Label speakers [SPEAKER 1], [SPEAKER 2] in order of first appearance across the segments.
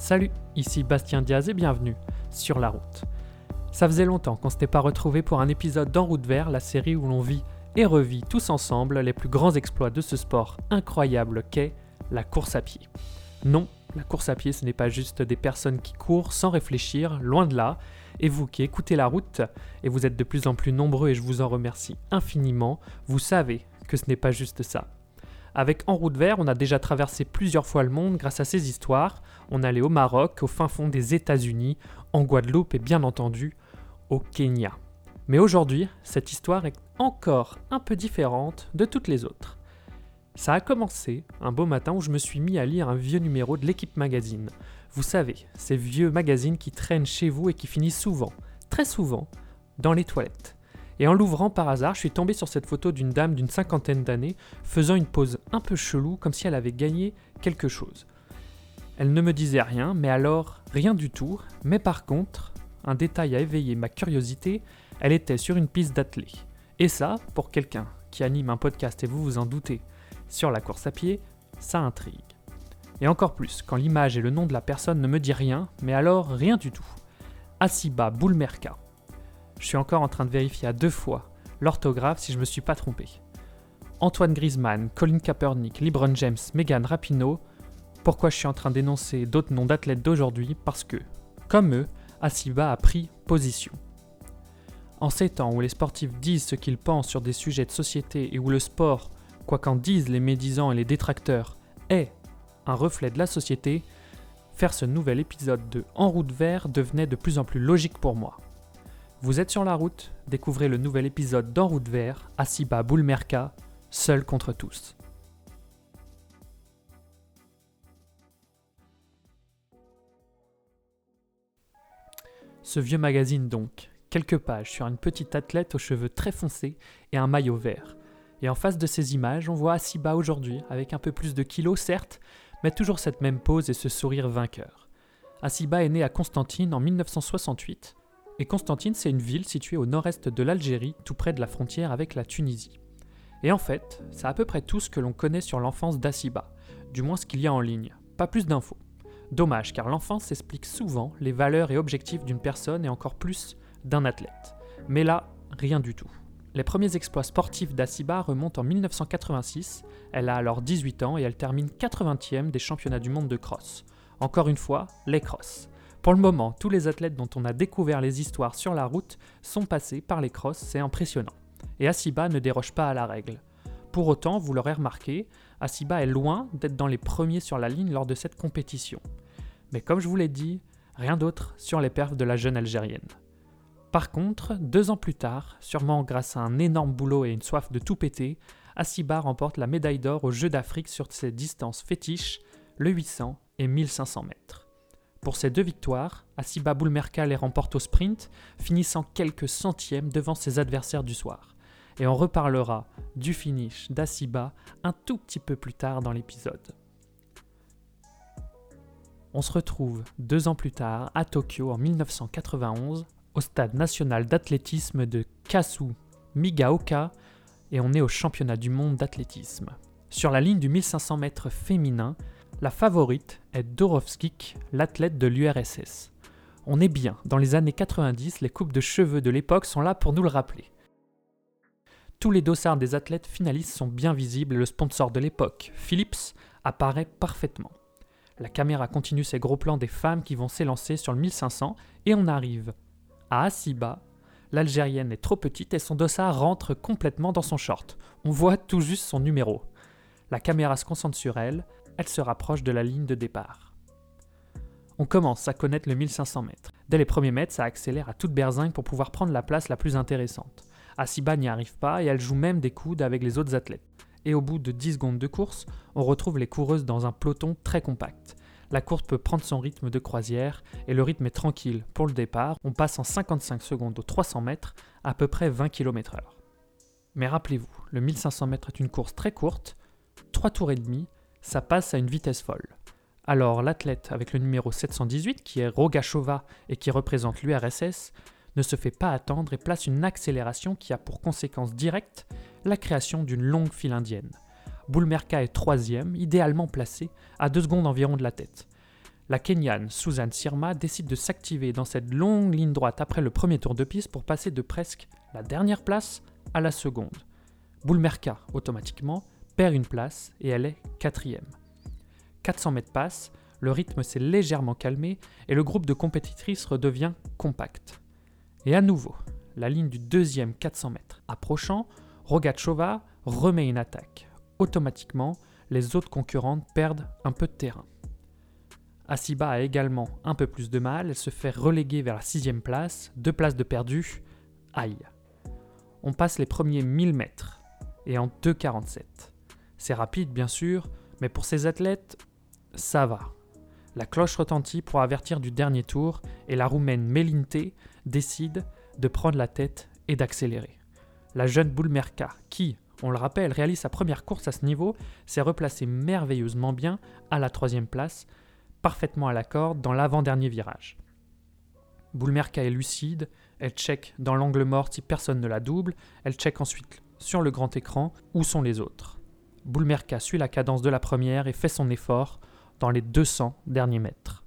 [SPEAKER 1] Salut, ici Bastien Diaz et bienvenue sur la route. Ça faisait longtemps qu'on s'était pas retrouvé pour un épisode d'En route vert, la série où l'on vit et revit tous ensemble les plus grands exploits de ce sport incroyable qu'est la course à pied. Non, la course à pied ce n'est pas juste des personnes qui courent sans réfléchir, loin de là, et vous qui écoutez la route, et vous êtes de plus en plus nombreux et je vous en remercie infiniment, vous savez que ce n'est pas juste ça. Avec En route vert, on a déjà traversé plusieurs fois le monde grâce à ces histoires. On allait au Maroc, au fin fond des États-Unis, en Guadeloupe et bien entendu au Kenya. Mais aujourd'hui, cette histoire est encore un peu différente de toutes les autres. Ça a commencé un beau matin où je me suis mis à lire un vieux numéro de l'équipe magazine. Vous savez, ces vieux magazines qui traînent chez vous et qui finissent souvent, très souvent, dans les toilettes. Et en l'ouvrant par hasard, je suis tombé sur cette photo d'une dame d'une cinquantaine d'années faisant une pose un peu chelou comme si elle avait gagné quelque chose. Elle ne me disait rien, mais alors rien du tout, mais par contre, un détail a éveillé ma curiosité, elle était sur une piste d'athlée. Et ça, pour quelqu'un qui anime un podcast et vous vous en doutez, sur la course à pied, ça intrigue. Et encore plus quand l'image et le nom de la personne ne me disent rien, mais alors rien du tout. Asiba Boulmerka. Je suis encore en train de vérifier à deux fois l'orthographe si je me suis pas trompé. Antoine Griezmann, Colin Kaepernick, LeBron James, Megan Rapinoe. Pourquoi je suis en train d'énoncer d'autres noms d'athlètes d'aujourd'hui Parce que, comme eux, Asiba a pris position. En ces temps où les sportifs disent ce qu'ils pensent sur des sujets de société et où le sport, quoi qu'en disent les médisants et les détracteurs, est un reflet de la société, faire ce nouvel épisode de En route vert devenait de plus en plus logique pour moi. Vous êtes sur la route, découvrez le nouvel épisode d'En route vert, Asiba Boulmerka, seul contre tous. Ce vieux magazine donc, quelques pages sur une petite athlète aux cheveux très foncés et un maillot vert. Et en face de ces images, on voit Asiba aujourd'hui, avec un peu plus de kilos certes, mais toujours cette même pose et ce sourire vainqueur. Asiba est née à Constantine en 1968 et Constantine, c'est une ville située au nord-est de l'Algérie, tout près de la frontière avec la Tunisie. Et en fait, c'est à peu près tout ce que l'on connaît sur l'enfance d'Assiba, du moins ce qu'il y a en ligne, pas plus d'infos. Dommage, car l'enfance explique souvent les valeurs et objectifs d'une personne et encore plus d'un athlète. Mais là, rien du tout. Les premiers exploits sportifs d'Assiba remontent en 1986, elle a alors 18 ans et elle termine 80e des championnats du monde de cross. Encore une fois, les crosses. Pour le moment, tous les athlètes dont on a découvert les histoires sur la route sont passés par les crosses, c'est impressionnant. Et Asiba ne déroge pas à la règle. Pour autant, vous l'aurez remarqué, Asiba est loin d'être dans les premiers sur la ligne lors de cette compétition. Mais comme je vous l'ai dit, rien d'autre sur les perfs de la jeune Algérienne. Par contre, deux ans plus tard, sûrement grâce à un énorme boulot et une soif de tout péter, Asiba remporte la médaille d'or aux Jeux d'Afrique sur ses distances fétiches, le 800 et 1500 mètres. Pour ces deux victoires, Asiba Boulmerka les remporte au sprint, finissant quelques centièmes devant ses adversaires du soir. Et on reparlera du finish d'Asiba un tout petit peu plus tard dans l'épisode. On se retrouve deux ans plus tard à Tokyo en 1991 au stade national d'athlétisme de Kasu Migaoka et on est au championnat du monde d'athlétisme. Sur la ligne du 1500 mètres féminin, la favorite est Dorovskik, l'athlète de l'URSS. On est bien, dans les années 90, les coupes de cheveux de l'époque sont là pour nous le rappeler. Tous les dossards des athlètes finalistes sont bien visibles et le sponsor de l'époque, Philips, apparaît parfaitement. La caméra continue ses gros plans des femmes qui vont s'élancer sur le 1500 et on arrive à Asiba. L'Algérienne est trop petite et son dossard rentre complètement dans son short. On voit tout juste son numéro. La caméra se concentre sur elle, elle se rapproche de la ligne de départ. On commence à connaître le 1500 mètres. Dès les premiers mètres, ça accélère à toute berzingue pour pouvoir prendre la place la plus intéressante. Asiba n'y arrive pas et elle joue même des coudes avec les autres athlètes. Et au bout de 10 secondes de course, on retrouve les coureuses dans un peloton très compact. La course peut prendre son rythme de croisière et le rythme est tranquille. Pour le départ, on passe en 55 secondes aux 300 mètres, à peu près 20 km/h. Mais rappelez-vous, le 1500 mètres est une course très courte, 3 tours et demi, ça passe à une vitesse folle. Alors l'athlète avec le numéro 718, qui est Rogachova et qui représente l'URSS, ne se fait pas attendre et place une accélération qui a pour conséquence directe la création d'une longue file indienne. Boulmerka est troisième, idéalement placé, à deux secondes environ de la tête. La Kenyane Suzanne Sirma décide de s'activer dans cette longue ligne droite après le premier tour de piste pour passer de presque la dernière place à la seconde. Boulmerka, automatiquement, perd une place et elle est quatrième. 400 mètres passent, le rythme s'est légèrement calmé et le groupe de compétitrices redevient compact. Et à nouveau, la ligne du deuxième 400 mètres approchant, Rogachova remet une attaque. Automatiquement, les autres concurrentes perdent un peu de terrain. Asiba a également un peu plus de mal, elle se fait reléguer vers la sixième place, deux places de perdu, aïe. On passe les premiers 1000 mètres, et en 2,47. C'est rapide bien sûr, mais pour ces athlètes, ça va. La cloche retentit pour avertir du dernier tour, et la roumaine Melinte décide de prendre la tête et d'accélérer. La jeune Boulmerka, qui, on le rappelle, réalise sa première course à ce niveau, s'est replacée merveilleusement bien à la troisième place, parfaitement à la corde dans l'avant-dernier virage. Boulmerka est lucide, elle check dans l'angle mort si personne ne la double, elle check ensuite sur le grand écran où sont les autres. Boulmerka suit la cadence de la première et fait son effort dans les 200 derniers mètres.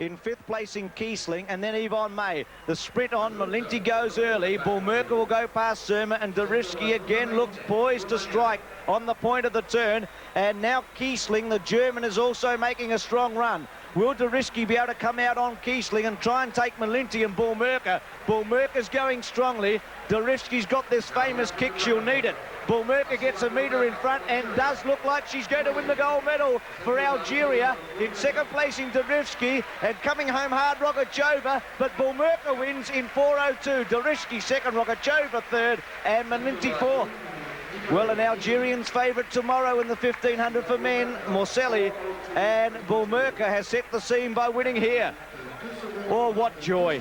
[SPEAKER 2] In fifth place in Kiesling and then Yvonne May. The sprint on, Malinti goes early. Bullmerker will go past Surma and Deriski again looks poised to strike on the point of the turn. And now Kiesling, the German, is also making a strong run. Will Deriski be able to come out on Kiesling and try and take Malinti and Bullmerker? Bullmerker's going strongly. Deriski's got this famous kick, she'll need it. Bullmerker gets a metre in front and does look like she's going to win the gold medal for Algeria. In second place in Derivski and coming home hard Rogachova, but Bulmerka wins in 4.02. Derivski second, Rogachova third and Maninti fourth. Well, an Algerian's favourite tomorrow in the 1500 for men, Morselli, and Bulmerka has set the scene by winning here. Oh, what joy!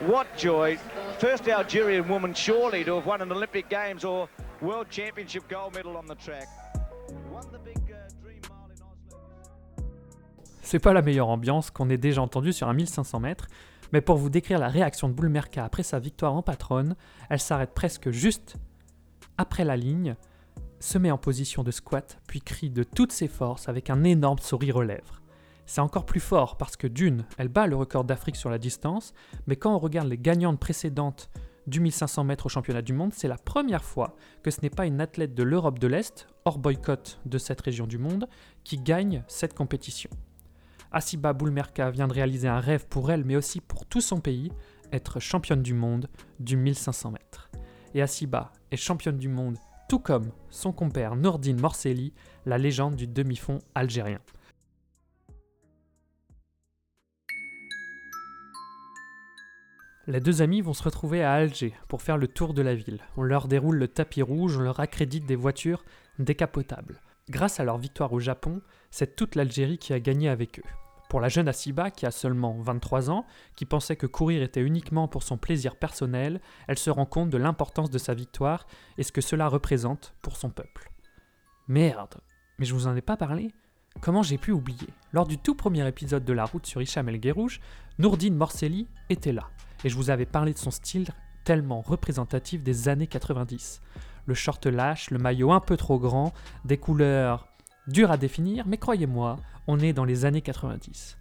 [SPEAKER 2] What joy! First Algerian woman surely to have won an Olympic Games or World Championship gold medal on the track. Uh.
[SPEAKER 1] C'est pas la meilleure ambiance qu'on ait déjà entendue sur un 1500 mètres, mais pour vous décrire la réaction de Boulmerka après sa victoire en patronne, elle s'arrête presque juste après la ligne, se met en position de squat, puis crie de toutes ses forces avec un énorme sourire aux lèvres. C'est encore plus fort parce que d'une, elle bat le record d'Afrique sur la distance, mais quand on regarde les gagnantes précédentes du 1500 mètres au championnat du monde, c'est la première fois que ce n'est pas une athlète de l'Europe de l'Est, hors boycott de cette région du monde, qui gagne cette compétition. Asiba Boulmerka vient de réaliser un rêve pour elle, mais aussi pour tout son pays, être championne du monde du 1500 mètres. Et Asiba est championne du monde, tout comme son compère Nordine Morselli, la légende du demi-fond algérien. Les deux amis vont se retrouver à Alger pour faire le tour de la ville. On leur déroule le tapis rouge, on leur accrédite des voitures décapotables. Grâce à leur victoire au Japon, c'est toute l'Algérie qui a gagné avec eux. Pour la jeune Asiba, qui a seulement 23 ans, qui pensait que courir était uniquement pour son plaisir personnel, elle se rend compte de l'importance de sa victoire et ce que cela représente pour son peuple. Merde, mais je vous en ai pas parlé? Comment j'ai pu oublier? Lors du tout premier épisode de La Route sur Hicham El Guerrouj, Nourdine Morselli était là, et je vous avais parlé de son style tellement représentatif des années 90. Le short lâche, le maillot un peu trop grand, des couleurs dures à définir, mais croyez-moi, on est dans les années 90.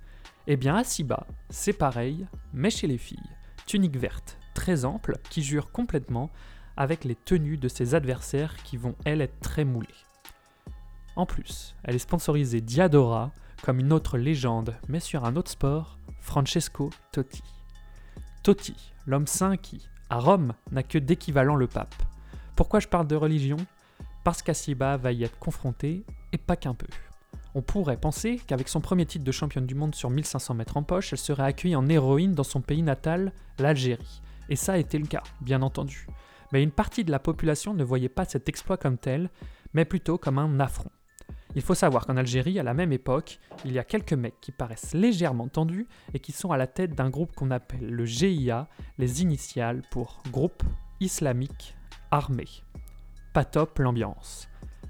[SPEAKER 1] Eh bien, à Siba, c'est pareil, mais chez les filles. Tunique verte, très ample, qui jure complètement avec les tenues de ses adversaires qui vont, elles, être très moulées. En plus, elle est sponsorisée Diadora, comme une autre légende, mais sur un autre sport, Francesco Totti. Totti, l'homme saint qui, à Rome, n'a que d'équivalent le pape. Pourquoi je parle de religion? Parce qu'Asiba va y être confronté, et pas qu'un peu. On pourrait penser qu'avec son premier titre de championne du monde sur 1500 mètres en poche, elle serait accueillie en héroïne dans son pays natal, l'Algérie. Et ça a été le cas, bien entendu. Mais une partie de la population ne voyait pas cet exploit comme tel, mais plutôt comme un affront. Il faut savoir qu'en Algérie, à la même époque, il y a quelques mecs qui paraissent légèrement tendus et qui sont à la tête d'un groupe qu'on appelle le GIA, les initiales pour Groupe Islamique Armé. Pas top l'ambiance.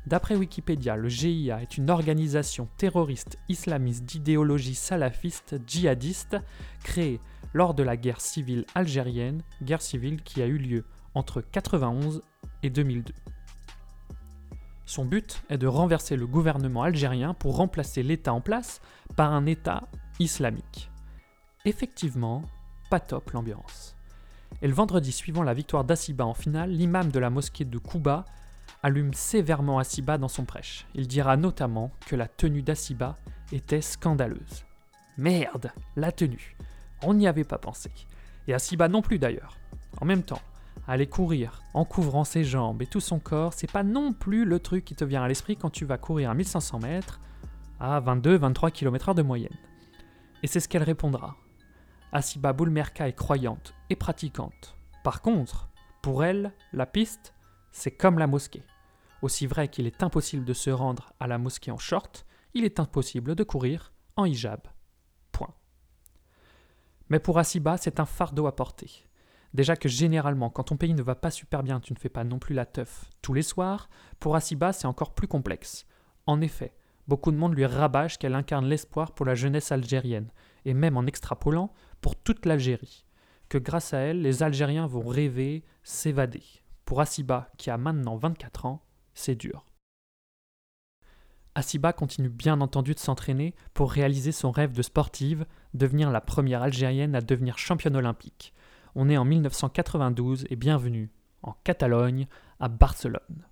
[SPEAKER 1] D'après Wikipédia, le GIA est une organisation terroriste islamiste d'idéologie salafiste djihadiste créée lors de la guerre civile algérienne, guerre civile qui a eu lieu entre 91 et 2002. Son but est de renverser le gouvernement algérien pour remplacer l'État en place par un État islamique. Effectivement, pas top l'ambiance. Et le vendredi suivant la victoire d'Assiba en finale, l'imam de la mosquée de Kouba allume sévèrement Assiba dans son prêche. Il dira notamment que la tenue d'Assiba était scandaleuse. Merde, la tenue. On n'y avait pas pensé. Et Assiba non plus d'ailleurs. En même temps, aller courir en couvrant ses jambes et tout son corps, c'est pas non plus le truc qui te vient à l'esprit quand tu vas courir à 1500 mètres à 22-23 km/h de moyenne. Et c'est ce qu'elle répondra. Asiba Boulmerka est croyante et pratiquante. Par contre, pour elle, la piste, c'est comme la mosquée. Aussi vrai qu'il est impossible de se rendre à la mosquée en short, il est impossible de courir en hijab. Point. Mais pour Asiba, c'est un fardeau à porter. Déjà que généralement, quand ton pays ne va pas super bien, tu ne fais pas non plus la teuf tous les soirs, pour Asiba, c'est encore plus complexe. En effet, beaucoup de monde lui rabâche qu'elle incarne l'espoir pour la jeunesse algérienne, et même en extrapolant, pour toute l'Algérie, que grâce à elle, les Algériens vont rêver, s'évader. Pour Asiba, qui a maintenant 24 ans, c'est dur. Asiba continue bien entendu de s'entraîner pour réaliser son rêve de sportive, devenir la première Algérienne à devenir championne olympique. On est en 1992 et bienvenue en Catalogne, à Barcelone.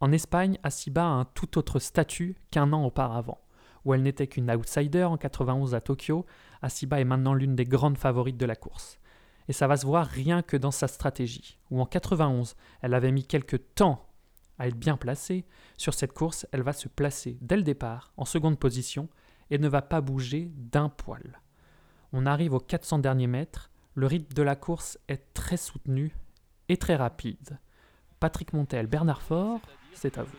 [SPEAKER 1] En Espagne, Asiba a un tout autre statut qu'un an auparavant. Où elle n'était qu'une outsider en 91 à Tokyo, Asiba est maintenant l'une des grandes favorites de la course. Et ça va se voir rien que dans sa stratégie, où en 91, elle avait mis quelques temps à être bien placée. Sur cette course, elle va se placer dès le départ en seconde position et ne va pas bouger d'un poil. On arrive aux 400 derniers mètres, le rythme de la course est très soutenu et très rapide. Patrick Montel, Bernard Faure, c'est à vous.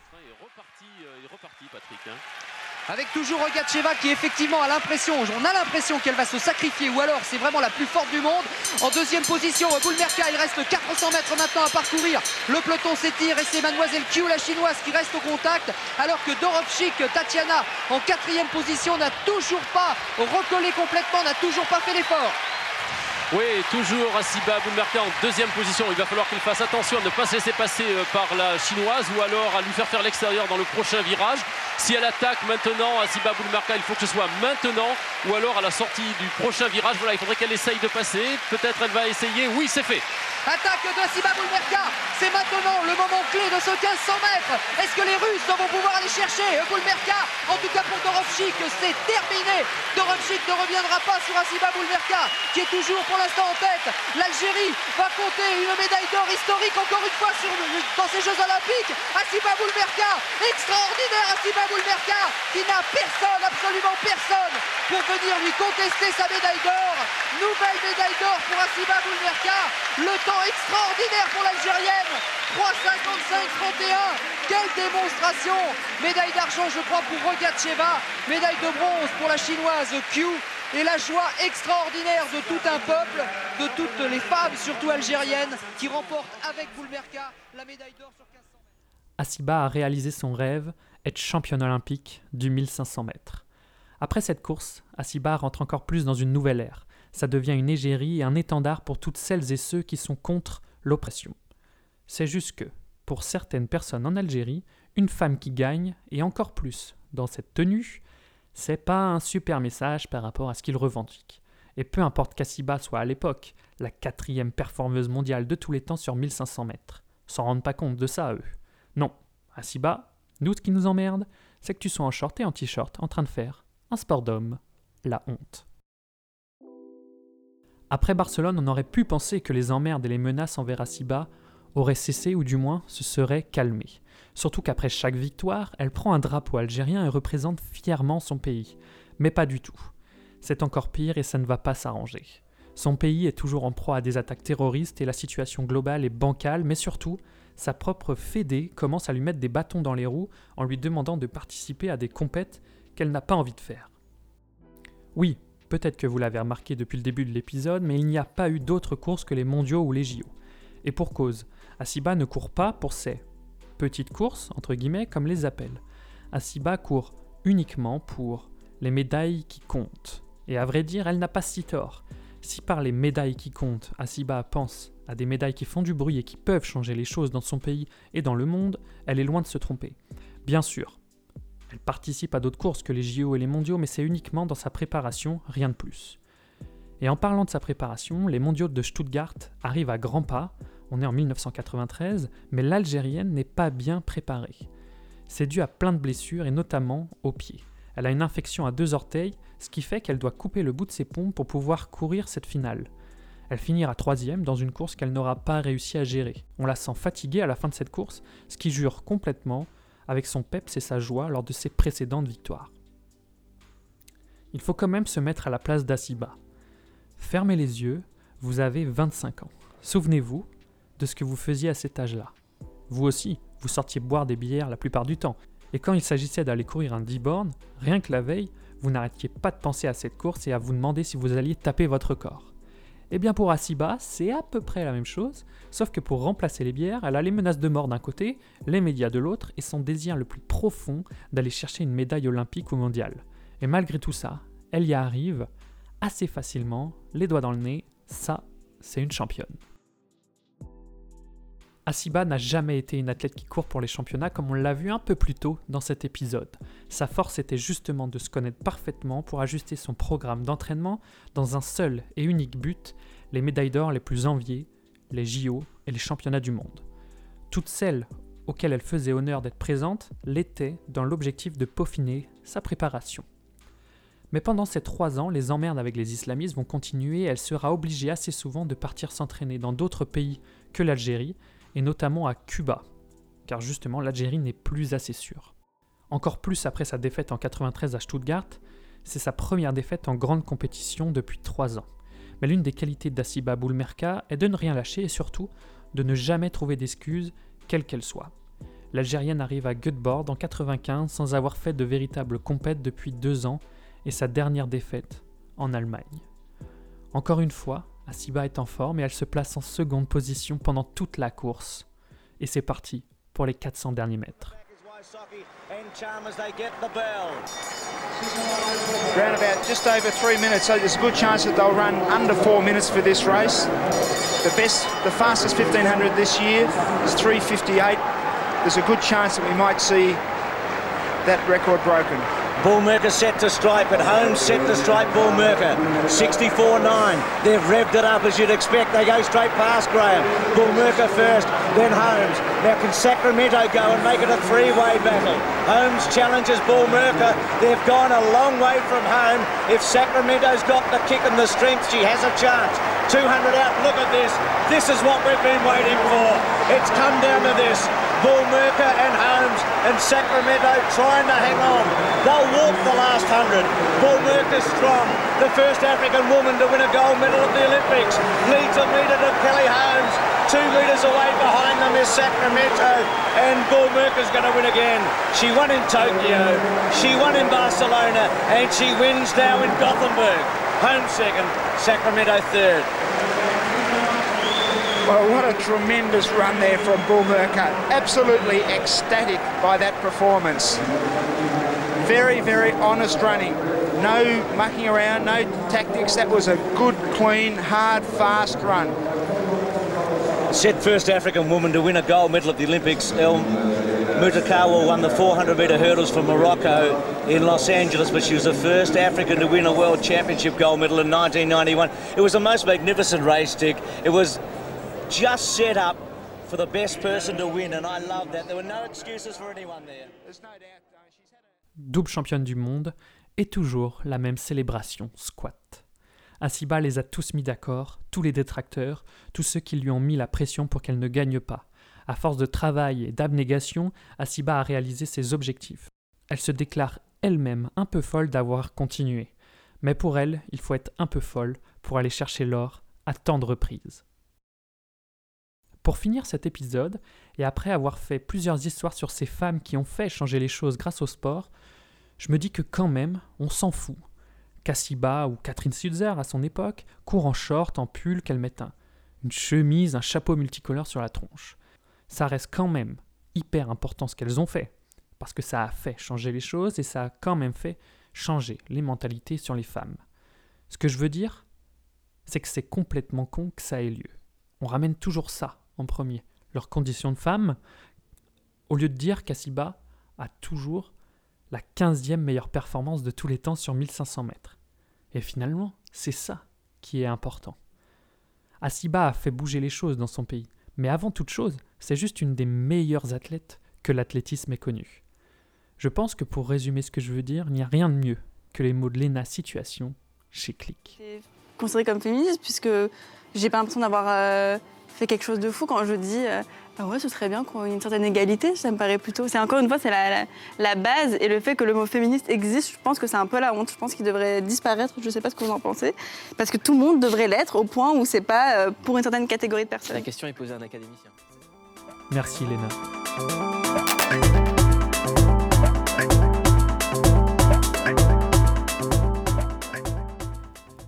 [SPEAKER 3] Avec toujours Rogacheva qui effectivement a l'impression, on a l'impression qu'elle va se sacrifier ou alors c'est vraiment la plus forte du monde. En deuxième position, Boulmerka, il reste 400 mètres maintenant à parcourir. Le peloton s'étire et c'est Mademoiselle Q, la chinoise, qui reste au contact. Alors que Dorovchik, Tatiana, en quatrième position, n'a toujours pas recollé complètement, n'a toujours pas fait l'effort.
[SPEAKER 4] Oui, toujours Asiba Boulmerka en deuxième position. Il va falloir qu'il fasse attention à ne pas se laisser passer euh, par la chinoise ou alors à lui faire faire l'extérieur dans le prochain virage. Si elle attaque maintenant Asiba Boulmerka, il faut que ce soit maintenant ou alors à la sortie du prochain virage. Voilà, il faudrait qu'elle essaye de passer. Peut-être elle va essayer. Oui, c'est fait.
[SPEAKER 3] Attaque de Siba Boulmerka. C'est maintenant le moment clé de ce 1500 mètres. Est-ce que les Russes vont pouvoir aller chercher Boulmerka? En tout cas pour Dorovchik, c'est terminé. Dorovchik ne reviendra pas sur Asiba Boulmerka, qui est toujours pour l'instant en tête. L'Algérie va compter une médaille d'or historique encore une fois sur, dans ces Jeux Olympiques. Asiba Boulmerka, extraordinaire Asiba Boulmerka, qui n'a personne, absolument personne, pour venir lui contester sa médaille d'or. Nouvelle médaille d'or pour Asiba Boulmerka. Extraordinaire pour l'Algérienne. 3,55-31. Quelle démonstration. Médaille d'argent, je crois, pour Rogatcheva. Médaille de bronze pour la chinoise Q. Et la joie extraordinaire de tout un peuple, de toutes les femmes, surtout algériennes, qui remportent avec Boulmerka la médaille d'or sur 1500 mètres.
[SPEAKER 1] Asiba a réalisé son rêve, être championne olympique du 1500 mètres. Après cette course, Asiba rentre encore plus dans une nouvelle ère ça devient une égérie et un étendard pour toutes celles et ceux qui sont contre l'oppression. C'est juste que, pour certaines personnes en Algérie, une femme qui gagne, et encore plus dans cette tenue, c'est pas un super message par rapport à ce qu'ils revendiquent. Et peu importe qu'Assiba soit à l'époque la quatrième performeuse mondiale de tous les temps sur 1500 mètres, s'en rendent pas compte de ça, eux. Non, Assiba, nous, ce qui nous emmerde, c'est que tu sois en short et en t-shirt en train de faire un sport d'homme, la honte. Après Barcelone, on aurait pu penser que les emmerdes et les menaces envers Asiba auraient cessé ou du moins se seraient calmées. Surtout qu'après chaque victoire, elle prend un drapeau algérien et représente fièrement son pays. Mais pas du tout. C'est encore pire et ça ne va pas s'arranger. Son pays est toujours en proie à des attaques terroristes et la situation globale est bancale, mais surtout, sa propre Fédé commence à lui mettre des bâtons dans les roues en lui demandant de participer à des compètes qu'elle n'a pas envie de faire. Oui, Peut-être que vous l'avez remarqué depuis le début de l'épisode, mais il n'y a pas eu d'autres courses que les mondiaux ou les JO. Et pour cause, Asiba ne court pas pour ses petites courses, entre guillemets, comme les appelle. Asiba court uniquement pour les médailles qui comptent. Et à vrai dire, elle n'a pas si tort. Si par les médailles qui comptent, Asiba pense à des médailles qui font du bruit et qui peuvent changer les choses dans son pays et dans le monde, elle est loin de se tromper. Bien sûr, Elle participe à d'autres courses que les JO et les mondiaux, mais c'est uniquement dans sa préparation, rien de plus. Et en parlant de sa préparation, les mondiaux de Stuttgart arrivent à grands pas, on est en 1993, mais l'Algérienne n'est pas bien préparée. C'est dû à plein de blessures et notamment aux pieds. Elle a une infection à deux orteils, ce qui fait qu'elle doit couper le bout de ses pompes pour pouvoir courir cette finale. Elle finira troisième dans une course qu'elle n'aura pas réussi à gérer. On la sent fatiguée à la fin de cette course, ce qui jure complètement avec son peps et sa joie lors de ses précédentes victoires. Il faut quand même se mettre à la place d'Asiba. Fermez les yeux, vous avez 25 ans. Souvenez-vous de ce que vous faisiez à cet âge-là. Vous aussi, vous sortiez boire des bières la plupart du temps. Et quand il s'agissait d'aller courir un 10 bornes, rien que la veille, vous n'arrêtiez pas de penser à cette course et à vous demander si vous alliez taper votre corps. Et eh bien pour Asiba, c'est à peu près la même chose, sauf que pour remplacer les bières, elle a les menaces de mort d'un côté, les médias de l'autre, et son désir le plus profond d'aller chercher une médaille olympique ou mondiale. Et malgré tout ça, elle y arrive assez facilement, les doigts dans le nez, ça, c'est une championne. Asiba n'a jamais été une athlète qui court pour les championnats comme on l'a vu un peu plus tôt dans cet épisode. Sa force était justement de se connaître parfaitement pour ajuster son programme d'entraînement dans un seul et unique but, les médailles d'or les plus enviées, les JO et les championnats du monde. Toutes celles auxquelles elle faisait honneur d'être présente l'étaient dans l'objectif de peaufiner sa préparation. Mais pendant ces trois ans, les emmerdes avec les islamistes vont continuer et elle sera obligée assez souvent de partir s'entraîner dans d'autres pays que l'Algérie, et notamment à Cuba, car justement l'Algérie n'est plus assez sûre. Encore plus après sa défaite en 93 à Stuttgart, c'est sa première défaite en grande compétition depuis trois ans. Mais l'une des qualités d'Assiba Boulmerka est de ne rien lâcher et surtout de ne jamais trouver d'excuses, quelles qu'elles soient. L'Algérienne arrive à Göteborg en 95 sans avoir fait de véritable compète depuis deux ans et sa dernière défaite en Allemagne. Encore une fois, Asiba est en forme et elle se place en seconde position pendant toute la course. Et c'est parti pour les 400 derniers mètres.
[SPEAKER 5] Around about just over three minutes, so there's a good chance that they'll run under four minutes for this race. The best, the fastest 1500 this year is 358. There's a good chance that we might see that record broken.
[SPEAKER 2] Bullmerker set to stripe at home, set to stripe Bullmerker. 64-9. They've revved it up as you'd expect. They go straight past Graham. Bullmerker first, then Holmes. Now can Sacramento go and make it a three-way battle? Holmes challenges Bullmerker. They've gone a long way from home. If Sacramento's got the kick and the strength, she has a chance. 200 out, look at this. This is what we've been waiting for. It's come down to this. Bullmerker and Holmes and Sacramento trying to hang on. They'll walk the last hundred. Bullmerker's strong. The first African woman to win a gold medal at the Olympics. Leads a metre to Kelly Holmes. Two metres away behind them is Sacramento. And Bullmerker's going to win again. She won in Tokyo. She won in Barcelona. And she wins now in Gothenburg. Holmes second. Sacramento third.
[SPEAKER 5] What a tremendous run there from Bull Merker. Absolutely ecstatic by that performance. Very, very honest running. No mucking around, no tactics. That was a good, clean, hard, fast run.
[SPEAKER 2] Set first African woman to win a gold medal at the Olympics. El Mutakawa won the 400 metre hurdles for Morocco in Los Angeles, but she was the first African to win a World Championship gold medal in 1991. It was the most magnificent race, Dick. It was just set up for the best person to win, and I love that. There were no excuses for anyone there.
[SPEAKER 1] Double championne du monde et toujours la même célébration squat. Asiba les a tous mis d'accord, tous les détracteurs, tous ceux qui lui ont mis la pression pour qu'elle ne gagne pas. À force de travail et d'abnégation, Asiba a réalisé ses objectifs. Elle se déclare elle-même un peu folle d'avoir continué. Mais pour elle, il faut être un peu folle pour aller chercher l'or à tant de reprises. Pour finir cet épisode, et après avoir fait plusieurs histoires sur ces femmes qui ont fait changer les choses grâce au sport, je me dis que quand même, on s'en fout. Cassiba ou Catherine Sutzer à son époque courent en short, en pull, qu'elles mettent une chemise, un chapeau multicolore sur la tronche. Ça reste quand même hyper important ce qu'elles ont fait, parce que ça a fait changer les choses et ça a quand même fait changer les mentalités sur les femmes. Ce que je veux dire, c'est que c'est complètement con que ça ait lieu. On ramène toujours ça en premier, leurs conditions de femme, au lieu de dire qu'Asiba a toujours la 15e meilleure performance de tous les temps sur 1500 mètres. Et finalement, c'est ça qui est important. Asiba a fait bouger les choses dans son pays, mais avant toute chose, c'est juste une des meilleures athlètes que l'athlétisme ait connu. Je pense que pour résumer ce que je veux dire, il n'y a rien de mieux que les mots de Lena Situation chez Click.
[SPEAKER 6] Comme féministe puisque j'ai pas l'impression d'avoir euh, fait quelque chose de fou quand je dis euh, ah ouais ce serait bien qu'on ait une certaine égalité, ça me paraît plutôt. C'est encore une fois c'est la, la- la base et le fait que le mot féministe existe, je pense que c'est un peu la honte. Je pense qu'il devrait disparaître. Je sais pas ce que vous en pensez parce que tout le monde devrait l'être au point où c'est pas euh, pour une certaine catégorie de personnes.
[SPEAKER 7] La question est posée à un académicien.
[SPEAKER 1] Merci Léna.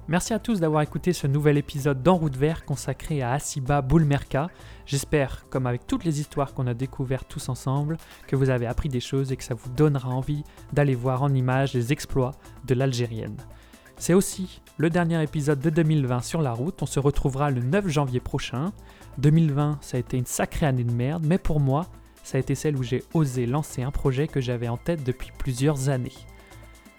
[SPEAKER 1] Merci à tous d'avoir écouté ce nouvel épisode d'En route vert consacré à Asiba Boulmerka. J'espère, comme avec toutes les histoires qu'on a découvertes tous ensemble, que vous avez appris des choses et que ça vous donnera envie d'aller voir en images les exploits de l'Algérienne. C'est aussi le dernier épisode de 2020 sur la route. On se retrouvera le 9 janvier prochain. 2020, ça a été une sacrée année de merde, mais pour moi, ça a été celle où j'ai osé lancer un projet que j'avais en tête depuis plusieurs années.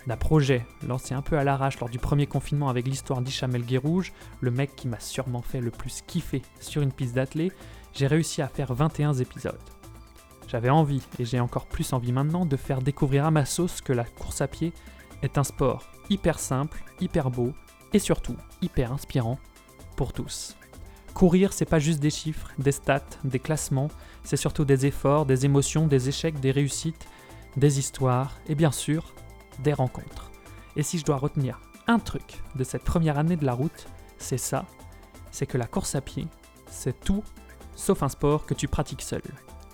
[SPEAKER 1] D'un projet lancé un peu à l'arrache lors du premier confinement avec l'histoire d'Hicham El Guerrouj, le mec qui m'a sûrement fait le plus kiffer sur une piste d'athlée, j'ai réussi à faire 21 épisodes. J'avais envie, et j'ai encore plus envie maintenant, de faire découvrir à ma sauce que la course à pied est un sport hyper simple, hyper beau, et surtout hyper inspirant pour tous. Courir, c'est pas juste des chiffres, des stats, des classements, c'est surtout des efforts, des émotions, des échecs, des réussites, des histoires, et bien sûr, des rencontres. Et si je dois retenir un truc de cette première année de la route, c'est ça, c'est que la course à pied, c'est tout sauf un sport que tu pratiques seul.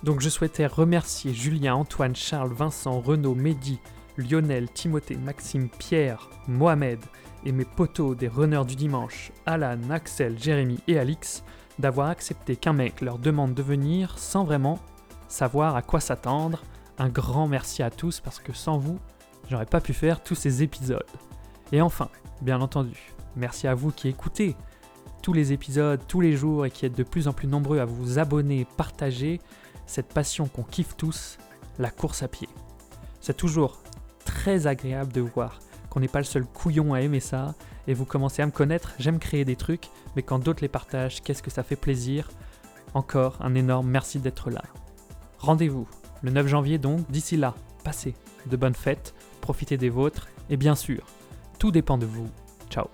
[SPEAKER 1] Donc je souhaitais remercier Julien, Antoine, Charles, Vincent, Renaud, Mehdi, Lionel, Timothée, Maxime, Pierre, Mohamed et mes potos des runners du dimanche, Alan, Axel, Jérémy et Alix, d'avoir accepté qu'un mec leur demande de venir sans vraiment savoir à quoi s'attendre. Un grand merci à tous parce que sans vous, j'aurais pas pu faire tous ces épisodes. Et enfin, bien entendu, merci à vous qui écoutez tous les épisodes tous les jours et qui êtes de plus en plus nombreux à vous abonner, partager cette passion qu'on kiffe tous, la course à pied. C'est toujours très agréable de voir qu'on n'est pas le seul couillon à aimer ça et vous commencez à me connaître, j'aime créer des trucs, mais quand d'autres les partagent, qu'est-ce que ça fait plaisir. Encore un énorme merci d'être là. Rendez-vous le 9 janvier donc, d'ici là, passez de bonnes fêtes, profitez des vôtres et bien sûr, tout dépend de vous. Ciao